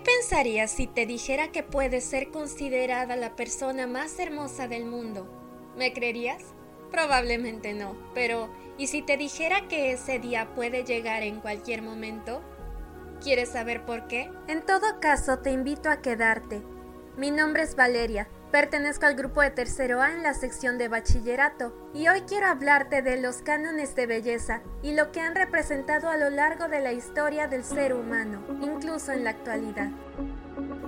pensarías si te dijera que puedes ser considerada la persona más hermosa del mundo? ¿Me creerías? Probablemente no, pero ¿y si te dijera que ese día puede llegar en cualquier momento? ¿Quieres saber por qué? En todo caso, te invito a quedarte. Mi nombre es Valeria, pertenezco al grupo de tercero A en la sección de bachillerato y hoy quiero hablarte de los cánones de belleza y lo que han representado a lo largo de la historia del ser humano, incluso en la actualidad.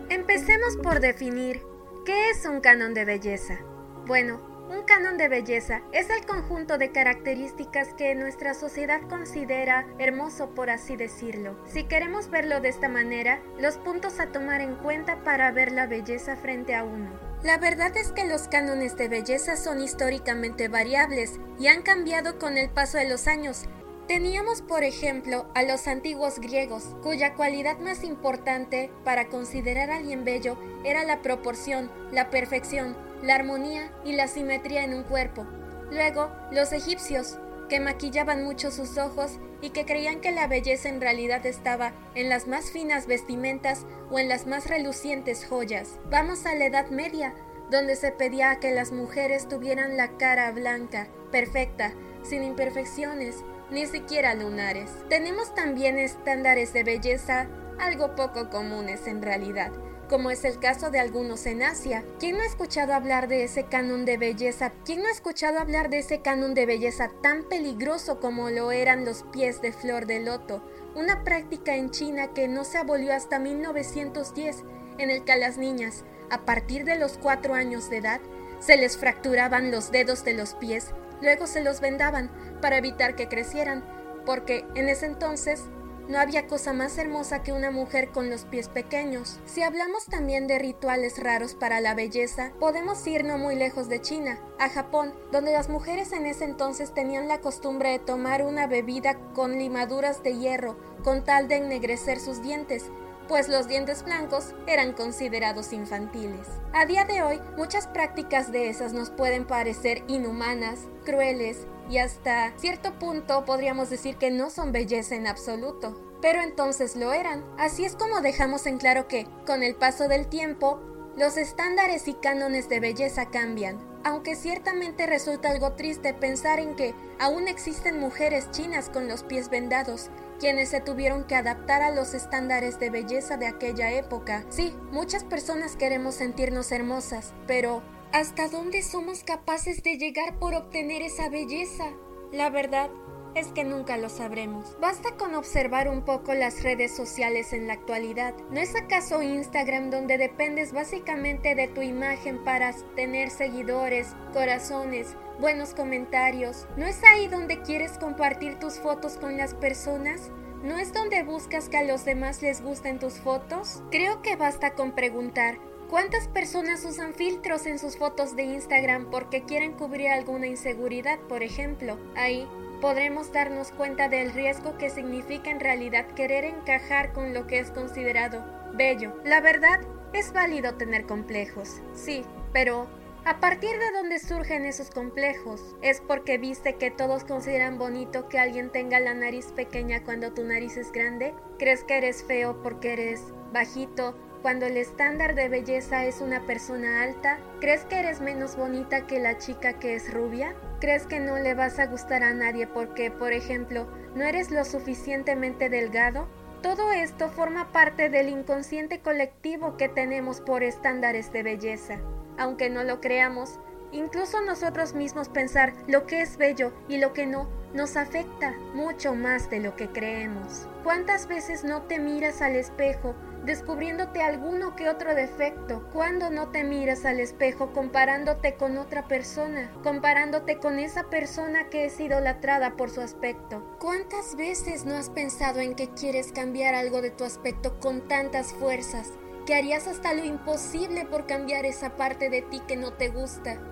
Empecemos por definir qué es un canon de belleza. Bueno, un canon de belleza es el conjunto de características que nuestra sociedad considera hermoso, por así decirlo. Si queremos verlo de esta manera, los puntos a tomar en cuenta para ver la belleza frente a uno. La verdad es que los cánones de belleza son históricamente variables y han cambiado con el paso de los años, Teníamos, por ejemplo, a los antiguos griegos, cuya cualidad más importante para considerar a alguien bello era la proporción, la perfección, la armonía y la simetría en un cuerpo. Luego, los egipcios, que maquillaban mucho sus ojos y que creían que la belleza en realidad estaba en las más finas vestimentas o en las más relucientes joyas. Vamos a la Edad Media, donde se pedía que las mujeres tuvieran la cara blanca, perfecta, sin imperfecciones, ni siquiera lunares. Tenemos también estándares de belleza algo poco comunes en realidad, como es el caso de algunos en Asia. ¿Quién no ha escuchado hablar de ese canon de belleza? ¿Quién no ha escuchado hablar de ese canon de belleza tan peligroso como lo eran los pies de flor de loto? Una práctica en China que no se abolió hasta 1910, en el que a las niñas, a partir de los 4 años de edad, se les fracturaban los dedos de los pies, luego se los vendaban para evitar que crecieran, porque en ese entonces no había cosa más hermosa que una mujer con los pies pequeños. Si hablamos también de rituales raros para la belleza, podemos ir no muy lejos de China, a Japón, donde las mujeres en ese entonces tenían la costumbre de tomar una bebida con limaduras de hierro con tal de ennegrecer sus dientes, pues los dientes blancos eran considerados infantiles. A día de hoy, muchas prácticas de esas nos pueden parecer inhumanas, crueles y hasta cierto punto podríamos decir que no son belleza en absoluto. Pero entonces lo eran. Así es como dejamos en claro que, con el paso del tiempo, los estándares y cánones de belleza cambian, aunque ciertamente resulta algo triste pensar en que aún existen mujeres chinas con los pies vendados, quienes se tuvieron que adaptar a los estándares de belleza de aquella época. Sí, muchas personas queremos sentirnos hermosas, pero ¿hasta dónde somos capaces de llegar por obtener esa belleza? La verdad es que nunca lo sabremos. Basta con observar un poco las redes sociales en la actualidad. ¿No es acaso Instagram donde dependes básicamente de tu imagen para tener seguidores, corazones, buenos comentarios? ¿No es ahí donde quieres compartir tus fotos con las personas? ¿No es donde buscas que a los demás les gusten tus fotos? Creo que basta con preguntar, ¿Cuántas personas usan filtros en sus fotos de Instagram porque quieren cubrir alguna inseguridad, por ejemplo? Ahí podremos darnos cuenta del riesgo que significa en realidad querer encajar con lo que es considerado bello. La verdad, es válido tener complejos, sí, pero ¿a partir de dónde surgen esos complejos? ¿Es porque viste que todos consideran bonito que alguien tenga la nariz pequeña cuando tu nariz es grande? ¿Crees que eres feo porque eres bajito cuando el estándar de belleza es una persona alta? ¿Crees que eres menos bonita que la chica que es rubia? ¿Crees que no le vas a gustar a nadie porque, por ejemplo, no eres lo suficientemente delgado? Todo esto forma parte del inconsciente colectivo que tenemos por estándares de belleza. Aunque no lo creamos, incluso nosotros mismos pensar lo que es bello y lo que no nos afecta mucho más de lo que creemos. ¿Cuántas veces no te miras al espejo descubriéndote alguno que otro defecto, cuando no te miras al espejo comparándote con otra persona, comparándote con esa persona que es idolatrada por su aspecto. ¿Cuántas veces no has pensado en que quieres cambiar algo de tu aspecto con tantas fuerzas, que harías hasta lo imposible por cambiar esa parte de ti que no te gusta?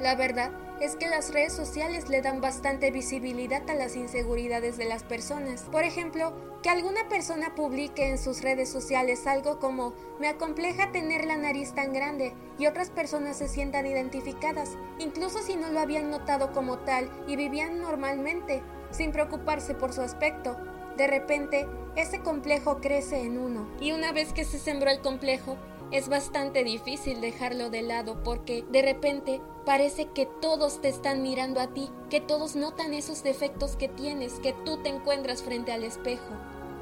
La verdad es que las redes sociales le dan bastante visibilidad a las inseguridades de las personas. Por ejemplo, que alguna persona publique en sus redes sociales algo como me acompleja tener la nariz tan grande y otras personas se sientan identificadas, incluso si no lo habían notado como tal y vivían normalmente, sin preocuparse por su aspecto. de repente ese complejo crece en uno. Y una vez que se sembró el complejo, es bastante difícil dejarlo de lado porque de repente parece que todos te están mirando a ti, que todos notan esos defectos que tienes, que tú te encuentras frente al espejo.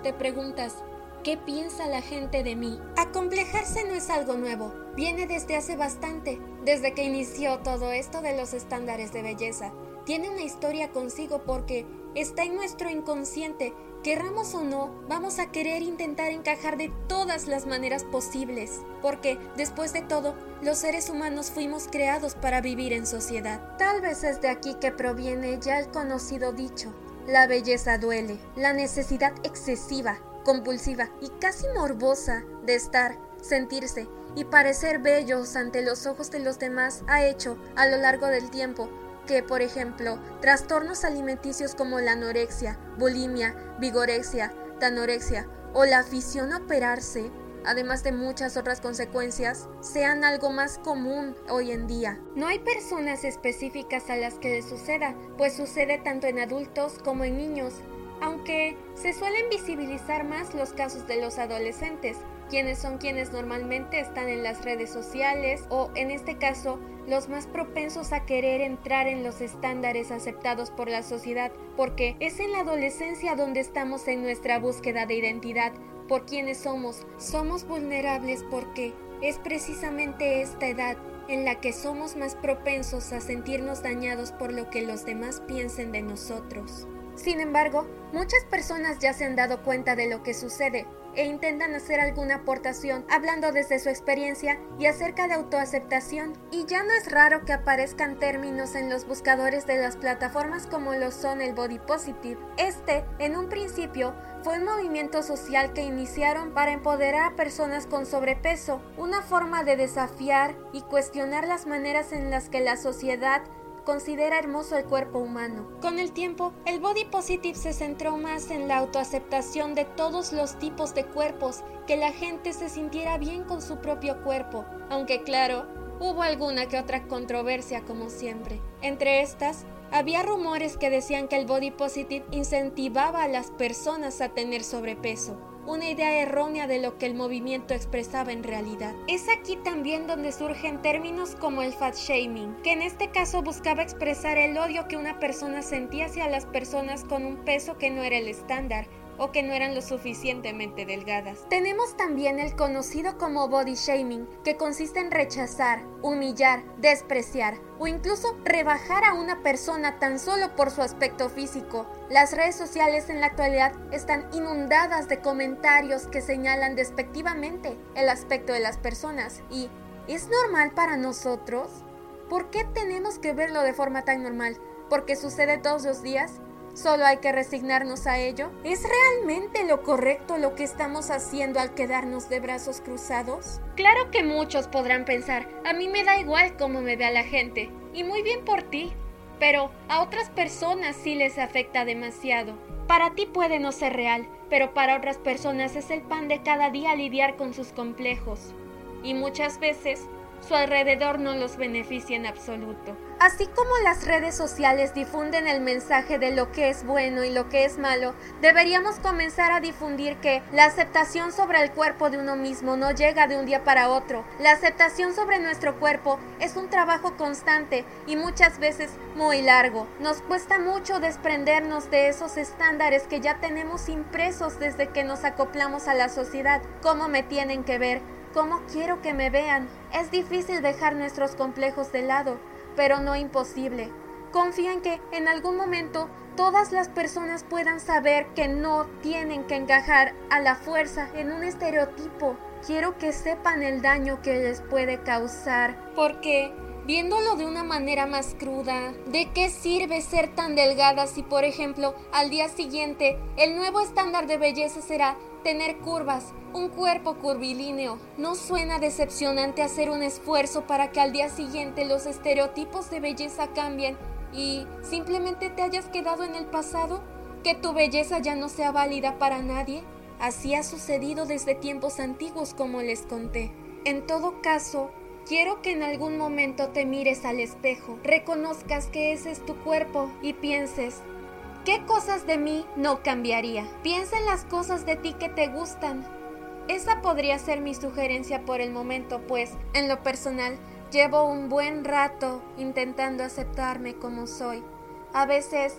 Te preguntas, ¿Qué piensa la gente de mí? Acomplejarse no es algo nuevo, viene desde hace bastante, desde que inició todo esto de los estándares de belleza. Tiene una historia consigo porque está en nuestro inconsciente Querramos o no, vamos a querer intentar encajar de todas las maneras posibles, porque, después de todo, los seres humanos fuimos creados para vivir en sociedad. Tal vez es de aquí que proviene ya el conocido dicho, la belleza duele, la necesidad excesiva, compulsiva y casi morbosa de estar, sentirse y parecer bellos ante los ojos de los demás ha hecho, a lo largo del tiempo, que, por ejemplo, trastornos alimenticios como la anorexia, bulimia, vigorexia, tanorexia o la afición a operarse, además de muchas otras consecuencias, sean algo más común hoy en día. No hay personas específicas a las que les suceda, pues sucede tanto en adultos como en niños, aunque se suelen visibilizar más los casos de los adolescentes, quienes son quienes normalmente están en las redes sociales o, en este caso, los más propensos a querer entrar en los estándares aceptados por la sociedad, porque es en la adolescencia donde estamos en nuestra búsqueda de identidad, por quienes somos. Somos vulnerables porque es precisamente esta edad en la que somos más propensos a sentirnos dañados por lo que los demás piensen de nosotros. Sin embargo, muchas personas ya se han dado cuenta de lo que sucede e intentan hacer alguna aportación hablando desde su experiencia y acerca de autoaceptación. Y ya no es raro que aparezcan términos en los buscadores de las plataformas como lo son el body positive. Este, en un principio, fue un movimiento social que iniciaron para empoderar a personas con sobrepeso, una forma de desafiar y cuestionar las maneras en las que la sociedad considera hermoso el cuerpo humano. Con el tiempo, el body positive se centró más en la autoaceptación de todos los tipos de cuerpos, que la gente se sintiera bien con su propio cuerpo, aunque claro, hubo alguna que otra controversia como siempre. Entre estas, había rumores que decían que el body positive incentivaba a las personas a tener sobrepeso una idea errónea de lo que el movimiento expresaba en realidad. Es aquí también donde surgen términos como el fat shaming, que en este caso buscaba expresar el odio que una persona sentía hacia las personas con un peso que no era el estándar, o que no eran lo suficientemente delgadas. Tenemos también el conocido como body shaming, que consiste en rechazar, humillar, despreciar o incluso rebajar a una persona tan solo por su aspecto físico. Las redes sociales en la actualidad están inundadas de comentarios que señalan despectivamente el aspecto de las personas y ¿es normal para nosotros? ¿Por qué tenemos que verlo de forma tan normal? ¿Porque sucede todos los días? Solo hay que resignarnos a ello. ¿Es realmente lo correcto lo que estamos haciendo al quedarnos de brazos cruzados? Claro que muchos podrán pensar, a mí me da igual cómo me vea la gente, y muy bien por ti, pero a otras personas sí les afecta demasiado. Para ti puede no ser real, pero para otras personas es el pan de cada día lidiar con sus complejos. Y muchas veces su alrededor no los beneficia en absoluto. Así como las redes sociales difunden el mensaje de lo que es bueno y lo que es malo, deberíamos comenzar a difundir que la aceptación sobre el cuerpo de uno mismo no llega de un día para otro. La aceptación sobre nuestro cuerpo es un trabajo constante y muchas veces muy largo. Nos cuesta mucho desprendernos de esos estándares que ya tenemos impresos desde que nos acoplamos a la sociedad. ¿Cómo me tienen que ver? ¿Cómo quiero que me vean? Es difícil dejar nuestros complejos de lado, pero no imposible. Confía en que en algún momento todas las personas puedan saber que no tienen que encajar a la fuerza en un estereotipo. Quiero que sepan el daño que les puede causar, porque viéndolo de una manera más cruda, ¿de qué sirve ser tan delgada si, por ejemplo, al día siguiente el nuevo estándar de belleza será tener curvas, un cuerpo curvilíneo. ¿No suena decepcionante hacer un esfuerzo para que al día siguiente los estereotipos de belleza cambien y simplemente te hayas quedado en el pasado? ¿Que tu belleza ya no sea válida para nadie? Así ha sucedido desde tiempos antiguos como les conté. En todo caso, quiero que en algún momento te mires al espejo, reconozcas que ese es tu cuerpo y pienses, ¿Qué cosas de mí no cambiaría? Piensa en las cosas de ti que te gustan. Esa podría ser mi sugerencia por el momento, pues, en lo personal, llevo un buen rato intentando aceptarme como soy. A veces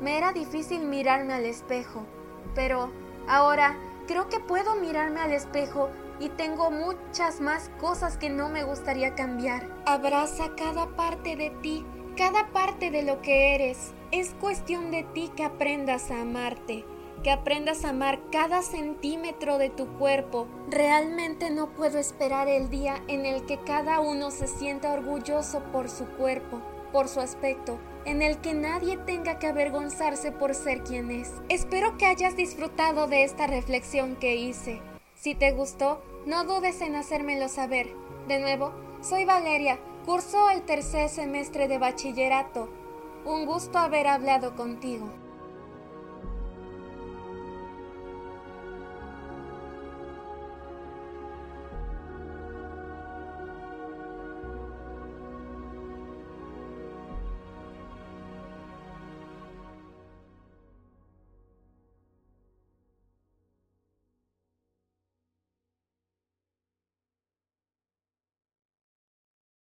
me era difícil mirarme al espejo, pero ahora creo que puedo mirarme al espejo y tengo muchas más cosas que no me gustaría cambiar. Abraza cada parte de ti, cada parte de lo que eres. Es cuestión de ti que aprendas a amarte, que aprendas a amar cada centímetro de tu cuerpo. Realmente no puedo esperar el día en el que cada uno se sienta orgulloso por su cuerpo, por su aspecto, en el que nadie tenga que avergonzarse por ser quien es. Espero que hayas disfrutado de esta reflexión que hice. Si te gustó, no dudes en hacérmelo saber. De nuevo, soy Valeria, curso el tercer semestre de bachillerato. Un gusto haber hablado contigo.